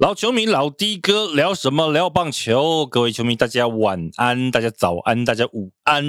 老球迷老的哥聊什么？聊棒球。各位球迷，大家晚安，大家早安，大家午安，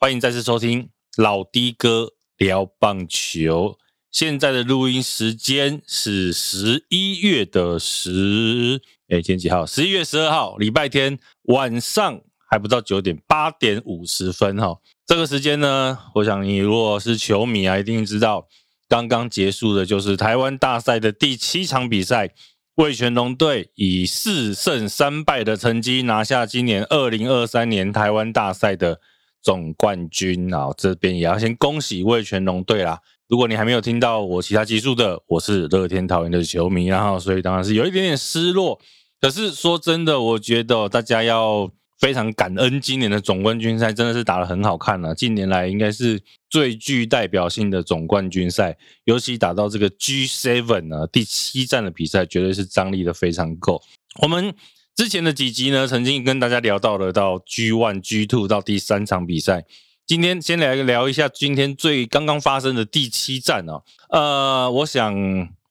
欢迎再次收听老的哥聊棒球。现在的录音时间是十一月的十，哎，今天几号？十一月十二号，礼拜天晚上还不到九点，八点五十分哈。这个时间呢，我想你如果是球迷啊，一定知道刚刚结束的就是台湾大赛的第七场比赛。魏全龙队以四胜三败的成绩拿下今年二零二三年台湾大赛的总冠军啊！这边也要先恭喜魏全龙队啦。如果你还没有听到我其他集数的，我是乐天桃园的球迷，然后所以当然是有一点点失落。可是说真的，我觉得大家要。非常感恩今年的总冠军赛真的是打得很好看了，近年来应该是最具代表性的总冠军赛，尤其打到这个 G Seven 呢第七站的比赛，绝对是张力的非常够。我们之前的几集呢，曾经跟大家聊到了到 G One、G Two 到第三场比赛，今天先来聊一下今天最刚刚发生的第七站啊。呃，我想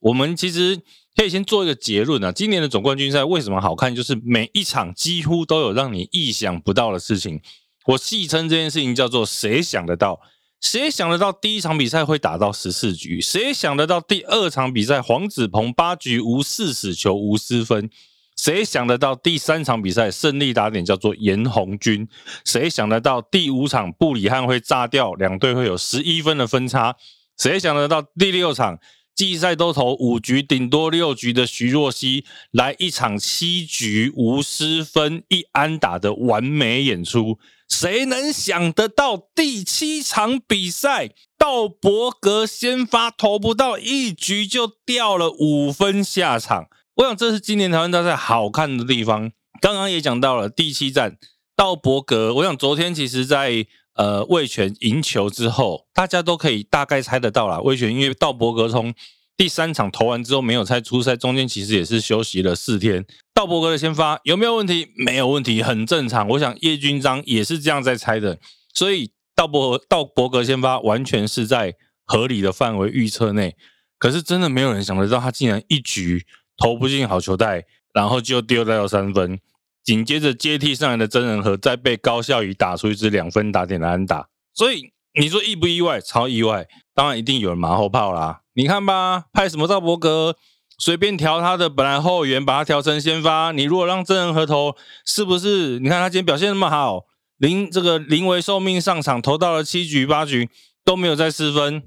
我们其实。可以先做一个结论啊，今年的总冠军赛为什么好看？就是每一场几乎都有让你意想不到的事情。我戏称这件事情叫做“谁想得到？谁想得到第一场比赛会打到十四局？谁想得到第二场比赛黄子鹏八局无四死球无失分？谁想得到第三场比赛胜利打点叫做严红军？谁想得到第五场布里汉会炸掉，两队会有十一分的分差？谁想得到第六场？季赛都投五局，顶多六局的徐若曦来一场七局无失分一安打的完美演出，谁能想得到第七场比赛道伯格先发投不到一局就掉了五分下场？我想这是今年台湾大赛好看的地方。刚刚也讲到了第七站道伯格，我想昨天其实在。呃，魏权赢球之后，大家都可以大概猜得到啦。魏权因为道伯格从第三场投完之后没有猜出赛，中间其实也是休息了四天。道伯格的先发有没有问题？没有问题，很正常。我想叶军章也是这样在猜的，所以道伯道伯格先发完全是在合理的范围预测内。可是真的没有人想得到，他竟然一局投不进好球带，然后就丢掉三分。紧接着接替上来的真人和再被高孝仪打出一支两分打点的安打，所以你说意不意外？超意外！当然一定有人马后炮啦。你看吧，派什么赵伯格随便调他的本来后援，把他调成先发。你如果让真人和投，是不是？你看他今天表现那么好，临这个临危受命上场，投到了七局八局都没有再失分，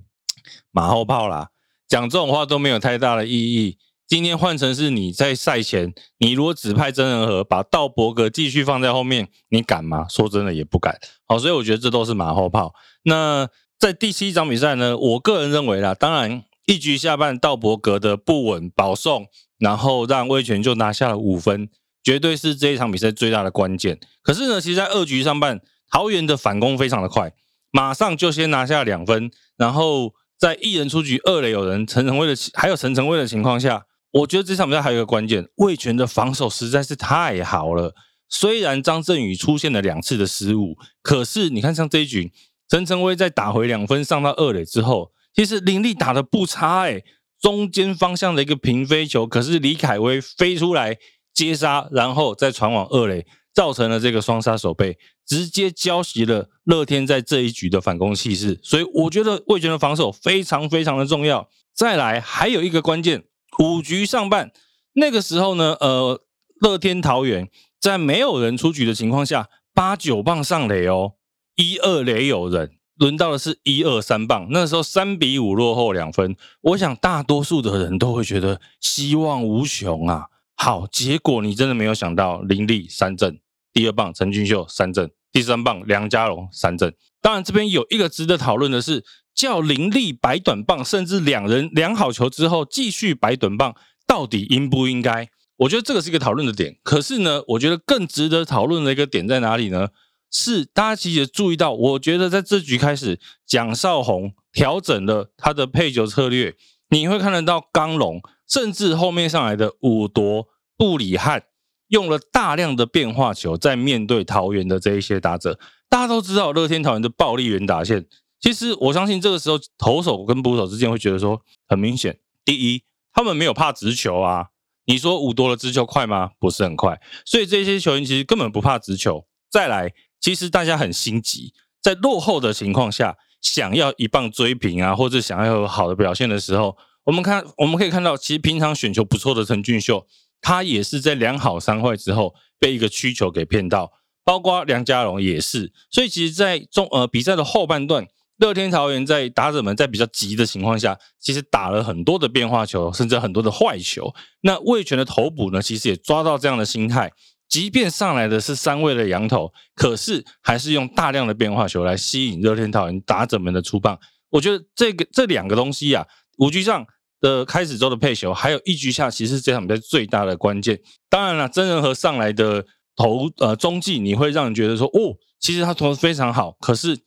马后炮啦。讲这种话都没有太大的意义。今天换成是你在赛前，你如果只派真人和把道伯格继续放在后面，你敢吗？说真的也不敢。好，所以我觉得这都是马后炮。那在第七场比赛呢，我个人认为啦，当然一局下半道伯格的不稳保送，然后让威权就拿下了五分，绝对是这一场比赛最大的关键。可是呢，其实在二局上半，桃园的反攻非常的快，马上就先拿下两分，然后在一人出局、二垒有人陈晨威的还有陈晨威的情况下。我觉得这场比赛还有一个关键，魏权的防守实在是太好了。虽然张振宇出现了两次的失误，可是你看像这一局，陈晨威在打回两分上到二垒之后，其实林立打的不差哎，中间方向的一个平飞球，可是李凯威飞出来接杀，然后再传往二垒，造成了这个双杀守备，直接浇熄了乐天在这一局的反攻气势。所以我觉得魏权的防守非常非常的重要。再来还有一个关键。五局上半，那个时候呢，呃，乐天桃园在没有人出局的情况下，八九棒上垒哦，一二垒有人，轮到的是一二三棒，那时候三比五落后两分，我想大多数的人都会觉得希望无穷啊。好，结果你真的没有想到林立三振，第二棒陈俊秀三振，第三棒梁家龙三振。当然，这边有一个值得讨论的是。叫林立摆短棒，甚至两人量好球之后继续摆短棒，到底应不应该？我觉得这个是一个讨论的点。可是呢，我觉得更值得讨论的一个点在哪里呢？是大家其实注意到，我觉得在这局开始，蒋少红调整了他的配球策略，你会看得到刚龙，甚至后面上来的武夺布里汉，用了大量的变化球在面对桃园的这一些打者。大家都知道，乐天桃园的暴力圆打线。其实我相信这个时候投手跟捕手之间会觉得说很明显，第一他们没有怕直球啊，你说五多的直球快吗？不是很快，所以这些球员其实根本不怕直球。再来，其实大家很心急，在落后的情况下，想要一棒追平啊，或者想要有好的表现的时候，我们看我们可以看到，其实平常选球不错的陈俊秀，他也是在两好三坏之后被一个曲球给骗到，包括梁家荣也是。所以其实，在中呃比赛的后半段。乐天桃园在打者们在比较急的情况下，其实打了很多的变化球，甚至很多的坏球。那魏权的投补呢，其实也抓到这样的心态，即便上来的是三位的羊头，可是还是用大量的变化球来吸引热天桃园打者们的出棒。我觉得这个这两个东西啊，五局上的开始周的配球，还有一局下，其实是这场比赛最大的关键。当然了，真人和上来的投呃中继，你会让人觉得说，哦，其实他投的非常好，可是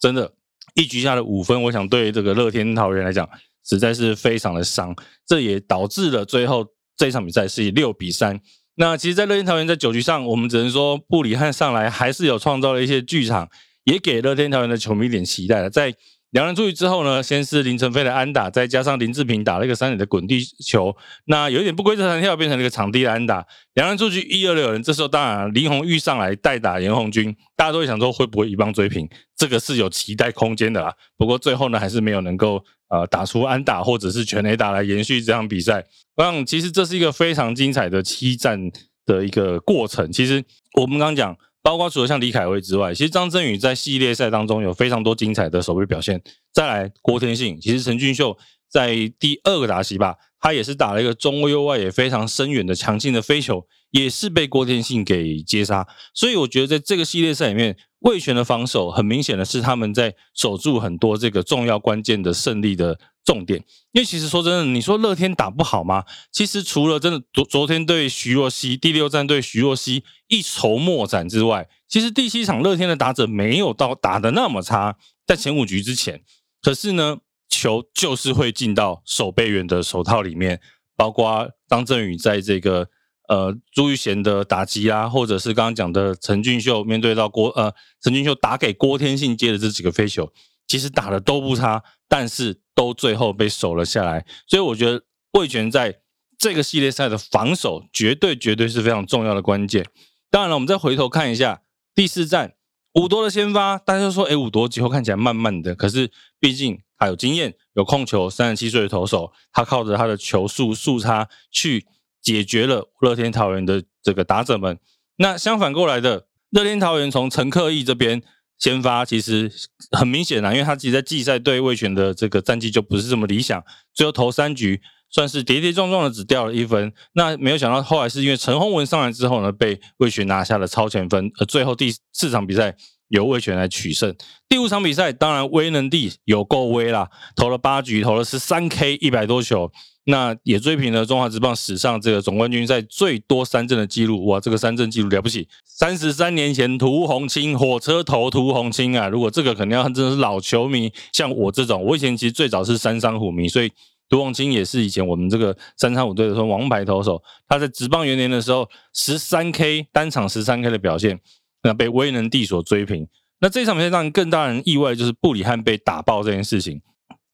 真的。一局下的五分，我想对这个乐天桃园来讲，实在是非常的伤。这也导致了最后这场比赛是以六比三。那其实，在乐天桃园在九局上，我们只能说布里汉上来还是有创造了一些剧场，也给乐天桃园的球迷一点期待了。在两人出局之后呢，先是林晨飞的安打，再加上林志平打了一个三垒的滚地球，那有一点不规则弹跳，变成了一个场地的安打。两人出局一二六人，这时候当然林红玉上来代打严红军，大家都会想说会不会一棒追平，这个是有期待空间的啦。不过最后呢，还是没有能够呃打出安打或者是全垒打来延续这场比赛。我想其实这是一个非常精彩的七战的一个过程。其实我们刚刚讲。包括除了像李凯威之外，其实张振宇在系列赛当中有非常多精彩的守备表现。再来郭天信，其实陈俊秀在第二个打席吧，他也是打了一个中右外也非常深远的强劲的飞球，也是被郭天信给接杀。所以我觉得在这个系列赛里面，魏权的防守很明显的是他们在守住很多这个重要关键的胜利的。重点，因为其实说真的，你说乐天打不好吗？其实除了真的昨昨天对徐若曦第六战对徐若曦一筹莫展之外，其实第七场乐天的打者没有到打的那么差，在前五局之前，可是呢，球就是会进到守备员的手套里面，包括张振宇在这个呃朱玉贤的打击啊，或者是刚刚讲的陈俊秀面对到郭呃陈俊秀打给郭天信接的这几个飞球，其实打的都不差，但是。都最后被守了下来，所以我觉得魏权在这个系列赛的防守绝对绝对是非常重要的关键。当然了，我们再回头看一下第四战五多的先发，大家就说，哎，五多几后看起来慢慢的，可是毕竟他有经验，有控球，三十七岁的投手，他靠着他的球速速差去解决了乐天桃园的这个打者们。那相反过来的，乐天桃园从陈克义这边。先发其实很明显啊，因为他自己在季赛对魏权的这个战绩就不是这么理想，最后投三局算是跌跌撞撞的只掉了一分。那没有想到后来是因为陈宏文上来之后呢，被魏权拿下了超前分，而最后第四场比赛由魏权来取胜。第五场比赛当然威能帝有够威啦，投了八局，投了十三 K 一百多球。那也追平了中华职棒史上这个总冠军赛最多三振的记录，哇，这个三振记录了不起！三十三年前涂红青火车头涂红青啊，如果这个肯定要真的是老球迷，像我这种，我以前其实最早是三山虎迷，所以涂红青也是以前我们这个三山虎队的说王牌投手。他在职棒元年的时候，十三 K 单场十三 K 的表现，那被威能帝所追平。那这场比赛让更大人意外就是布里汉被打爆这件事情。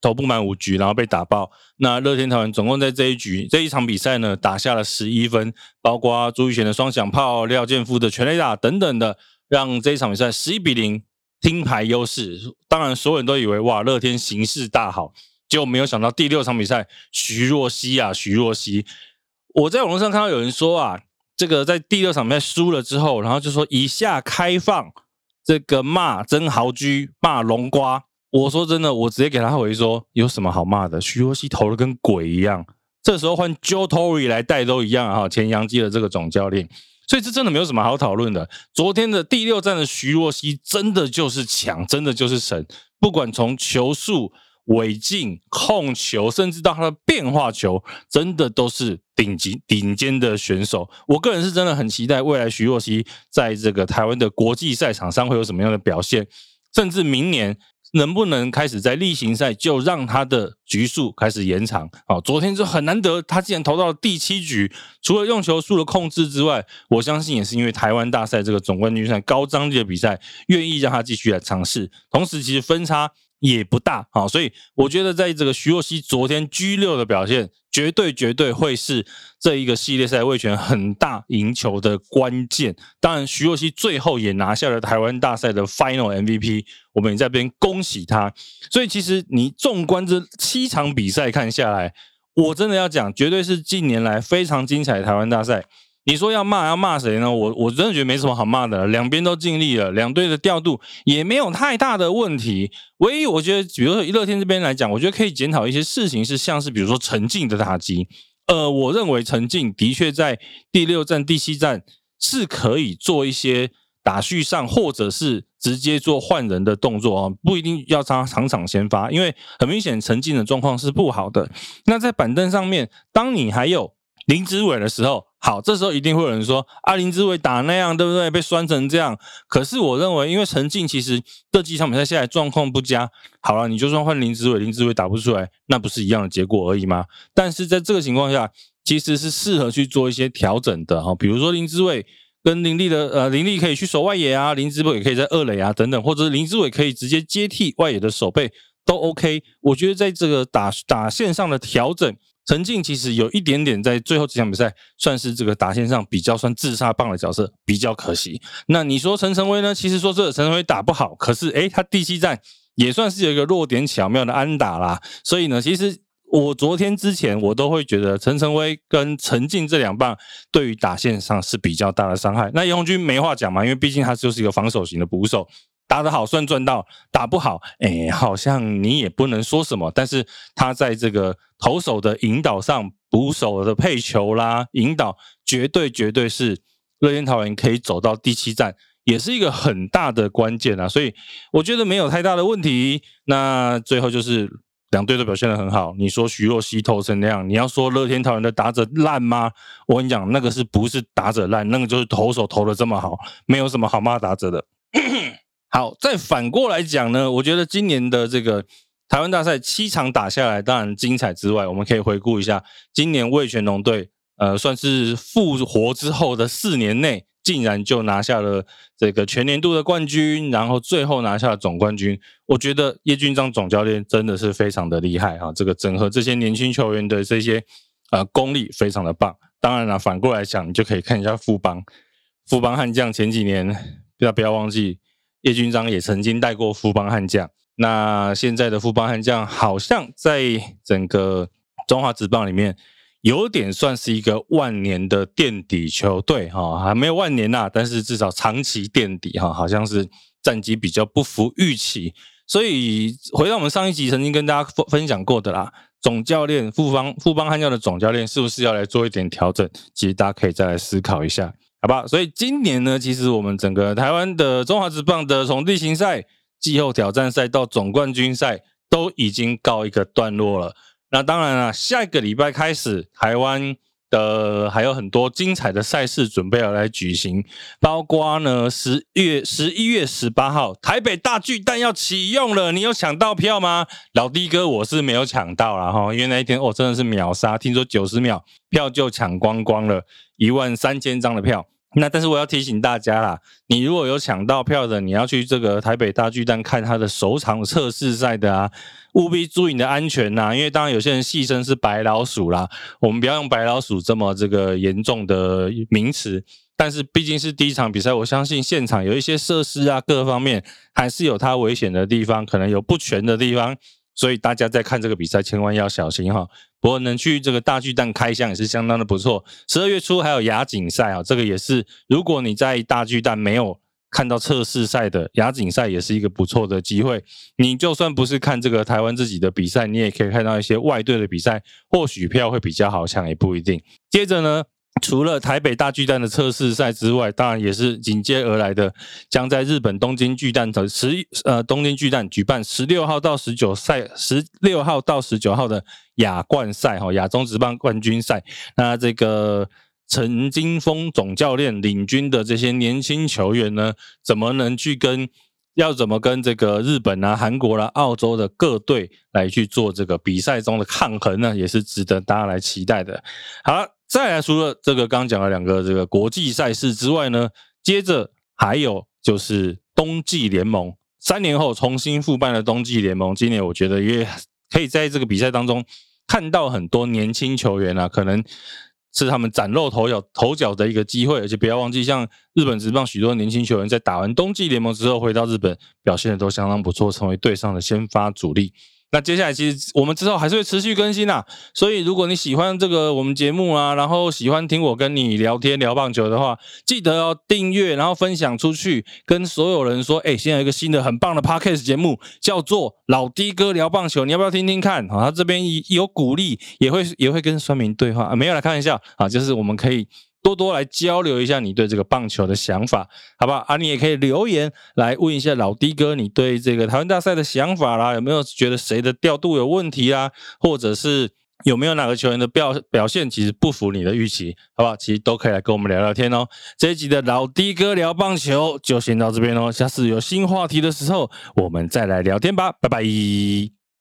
投不满五局，然后被打爆。那乐天桃园总共在这一局这一场比赛呢，打下了十一分，包括朱玉贤的双响炮、廖健富的全垒打等等的，让这一场比赛十一比零听牌优势。当然，所有人都以为哇，乐天形势大好，结果没有想到第六场比赛，徐若曦啊，徐若曦，我在网络上看到有人说啊，这个在第六场比赛输了之后，然后就说以下开放这个骂曾豪居，骂龙瓜。我说真的，我直接给他回说，有什么好骂的？徐若曦投的跟鬼一样，这时候换 Joe Torre 来带都一样哈，前洋基的这个总教练，所以这真的没有什么好讨论的。昨天的第六战的徐若曦真的就是强，真的就是神，不管从球速、尾劲、控球，甚至到他的变化球，真的都是顶级顶尖的选手。我个人是真的很期待未来徐若曦在这个台湾的国际赛场上会有什么样的表现，甚至明年。能不能开始在例行赛就让他的局数开始延长？哦，昨天就很难得，他竟然投到了第七局。除了用球数的控制之外，我相信也是因为台湾大赛这个总冠军赛高张力的比赛，愿意让他继续来尝试。同时，其实分差也不大啊，所以我觉得在这个徐若曦昨天 G 六的表现，绝对绝对会是这一个系列赛卫权很大赢球的关键。当然，徐若曦最后也拿下了台湾大赛的 Final MVP，我们也在边恭喜他。所以，其实你纵观这七场比赛看下来，我真的要讲，绝对是近年来非常精彩的台湾大赛。你说要骂要骂谁呢？我我真的觉得没什么好骂的，两边都尽力了，两队的调度也没有太大的问题。唯一我觉得，比如说乐天这边来讲，我觉得可以检讨一些事情，是像是比如说陈静的打击。呃，我认为陈静的确在第六站、第七站是可以做一些打序上，或者是直接做换人的动作啊，不一定要他场场先发，因为很明显陈静的状况是不好的。那在板凳上面，当你还有林子伟的时候。好，这时候一定会有人说阿林志伟打那样，对不对？被酸成这样。可是我认为，因为陈静其实这几场比赛下来状况不佳。好了，你就算换林志伟，林志伟打不出来，那不是一样的结果而已吗？但是在这个情况下，其实是适合去做一些调整的哈。比如说林志伟跟林立的呃，林立可以去守外野啊，林志伟也可以在二垒啊等等，或者林志伟可以直接接替外野的守备都 OK。我觉得在这个打打线上的调整。陈静其实有一点点在最后几场比赛算是这个打线上比较算自杀棒的角色，比较可惜。那你说陈晨威呢？其实说这个陈晨威打不好，可是诶，他第七战也算是有一个弱点巧妙的安打啦。所以呢，其实我昨天之前我都会觉得陈晨威跟陈静这两棒对于打线上是比较大的伤害。那叶红军没话讲嘛，因为毕竟他就是一个防守型的捕手。打得好算赚到，打不好，哎，好像你也不能说什么。但是他在这个投手的引导上，捕手的配球啦，引导绝对绝对是乐天桃园可以走到第七站，也是一个很大的关键啊。所以我觉得没有太大的问题。那最后就是两队都表现得很好。你说徐若曦投成那样，你要说乐天桃园的打者烂吗？我跟你讲，那个是不是打者烂？那个就是投手投的这么好，没有什么好骂打者的。好，再反过来讲呢，我觉得今年的这个台湾大赛七场打下来，当然精彩之外，我们可以回顾一下今年魏全龙队，呃，算是复活之后的四年内，竟然就拿下了这个全年度的冠军，然后最后拿下了总冠军。我觉得叶军章总教练真的是非常的厉害啊，这个整合这些年轻球员的这些呃功力非常的棒。当然了，反过来讲，你就可以看一下富邦，富邦悍将前几年不要不要忘记。叶军章也曾经带过富邦悍将，那现在的富邦悍将好像在整个中华职棒里面有点算是一个万年的垫底球队哈，还没有万年呐，但是至少长期垫底哈，好像是战绩比较不符预期。所以回到我们上一集曾经跟大家分分享过的啦，总教练富邦富邦悍将的总教练是不是要来做一点调整？其实大家可以再来思考一下。好吧，所以今年呢，其实我们整个台湾的中华职棒的从地形赛、季后挑战赛到总冠军赛都已经告一个段落了。那当然了，下一个礼拜开始，台湾呃还有很多精彩的赛事准备要来举行，包括呢十月十一月十八号台北大巨蛋要启用了，你有抢到票吗？老弟哥，我是没有抢到了哈，因为那一天哦真的是秒杀，听说九十秒票就抢光光了，一万三千张的票。那但是我要提醒大家啦，你如果有抢到票的，你要去这个台北大巨蛋看他的首场测试赛的啊，务必注意你的安全呐，因为当然有些人戏称是白老鼠啦，我们不要用白老鼠这么这个严重的名词，但是毕竟是第一场比赛，我相信现场有一些设施啊，各方面还是有它危险的地方，可能有不全的地方。所以大家在看这个比赛，千万要小心哈。不过能去这个大巨蛋开箱也是相当的不错。十二月初还有亚锦赛啊，这个也是如果你在大巨蛋没有看到测试赛的亚锦赛，也是一个不错的机会。你就算不是看这个台湾自己的比赛，你也可以看到一些外队的比赛，或许票会比较好抢，也不一定。接着呢。除了台北大巨蛋的测试赛之外，当然也是紧接而来的，将在日本东京巨蛋的十呃东京巨蛋举办十六号到十九赛十六号到十九号的亚冠赛哈亚中职棒冠军赛。那这个陈金峰总教练领军的这些年轻球员呢，怎么能去跟要怎么跟这个日本啊、韩国啦、澳洲的各队来去做这个比赛中的抗衡呢？也是值得大家来期待的。好。再来，除了这个刚讲了两个这个国际赛事之外呢，接着还有就是冬季联盟三年后重新复办的冬季联盟，今年我觉得也可以在这个比赛当中看到很多年轻球员啊，可能是他们崭露头角头角的一个机会。而且不要忘记，像日本职棒许多年轻球员在打完冬季联盟之后回到日本，表现的都相当不错，成为队上的先发主力。那接下来其实我们之后还是会持续更新呐，所以如果你喜欢这个我们节目啊，然后喜欢听我跟你聊天聊棒球的话，记得要订阅，然后分享出去，跟所有人说，哎，现在有一个新的很棒的 podcast 节目，叫做老的哥聊棒球，你要不要听听看？好，他这边有鼓励，也会也会跟酸民对话啊，没有来开玩笑啊，就是我们可以。多多来交流一下你对这个棒球的想法，好不好？啊，你也可以留言来问一下老的哥，你对这个台湾大赛的想法啦，有没有觉得谁的调度有问题啊，或者是有没有哪个球员的表表现其实不符你的预期，好不好？其实都可以来跟我们聊聊天哦。这一集的老的哥聊棒球就先到这边哦，下次有新话题的时候我们再来聊天吧，拜拜。